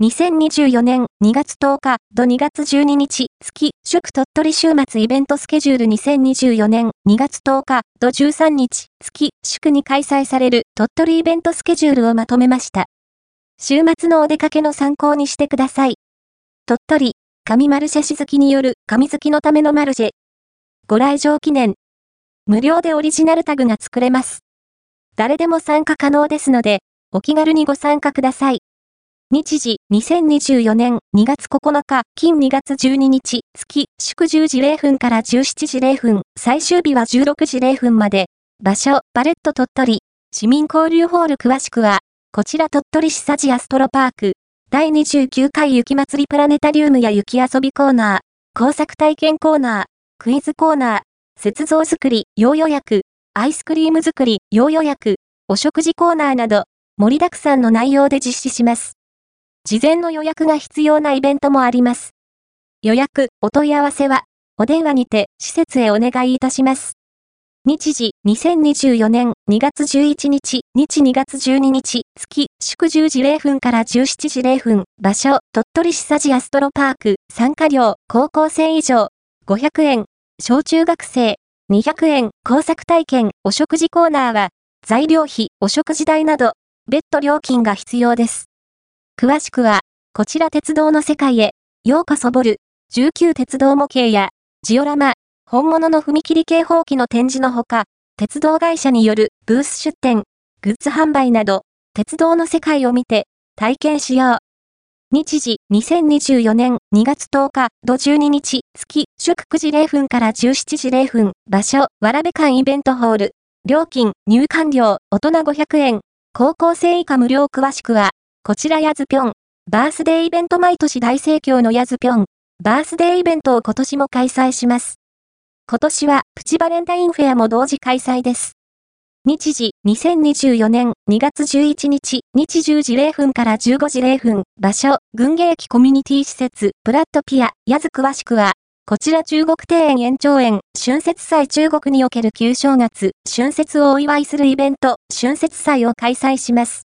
2024年2月10日と2月12日、月、祝鳥取週末イベントスケジュール2024年2月10日と13日、月、祝に開催される鳥取イベントスケジュールをまとめました。週末のお出かけの参考にしてください。鳥取、神マルシェしきによる神好きのためのマルシェ。ご来場記念。無料でオリジナルタグが作れます。誰でも参加可能ですので、お気軽にご参加ください。日時、2024年2月9日、金2月12日、月、祝10時0分から17時0分、最終日は16時0分まで、場所、バレット鳥取、市民交流ホール詳しくは、こちら鳥取市サジアストロパーク、第29回雪祭りプラネタリウムや雪遊びコーナー、工作体験コーナー、クイズコーナー、雪像作り、要予約、アイスクリーム作り、要予約、お食事コーナーなど、盛りだくさんの内容で実施します。事前の予約が必要なイベントもあります。予約、お問い合わせは、お電話にて施設へお願いいたします。日時、2024年2月11日、日2月12日、月、祝10時0分から17時0分、場所、鳥取市サジアストロパーク、参加料、高校生以上、500円、小中学生、200円、工作体験、お食事コーナーは、材料費、お食事代など、別途料金が必要です。詳しくは、こちら鉄道の世界へ、ようこそボル、19鉄道模型や、ジオラマ、本物の踏切警報器の展示のほか、鉄道会社によるブース出展、グッズ販売など、鉄道の世界を見て、体験しよう。日時、2024年2月10日、土12日、月、祝9時0分から17時0分、場所、わらべ館イベントホール。料金、入館料、大人500円。高校生以下無料詳しくは、こちらやずぴょん。バースデーイベント毎年大盛況のやずぴょん。バースデーイベントを今年も開催します。今年はプチバレンタインフェアも同時開催です。日時、2024年2月11日、日10時0分から15時0分、場所、群芸駅コミュニティ施設、プラットピア、やず詳しくは、こちら中国庭園延長園、春節祭中国における旧正月、春節をお祝いするイベント、春節祭を開催します。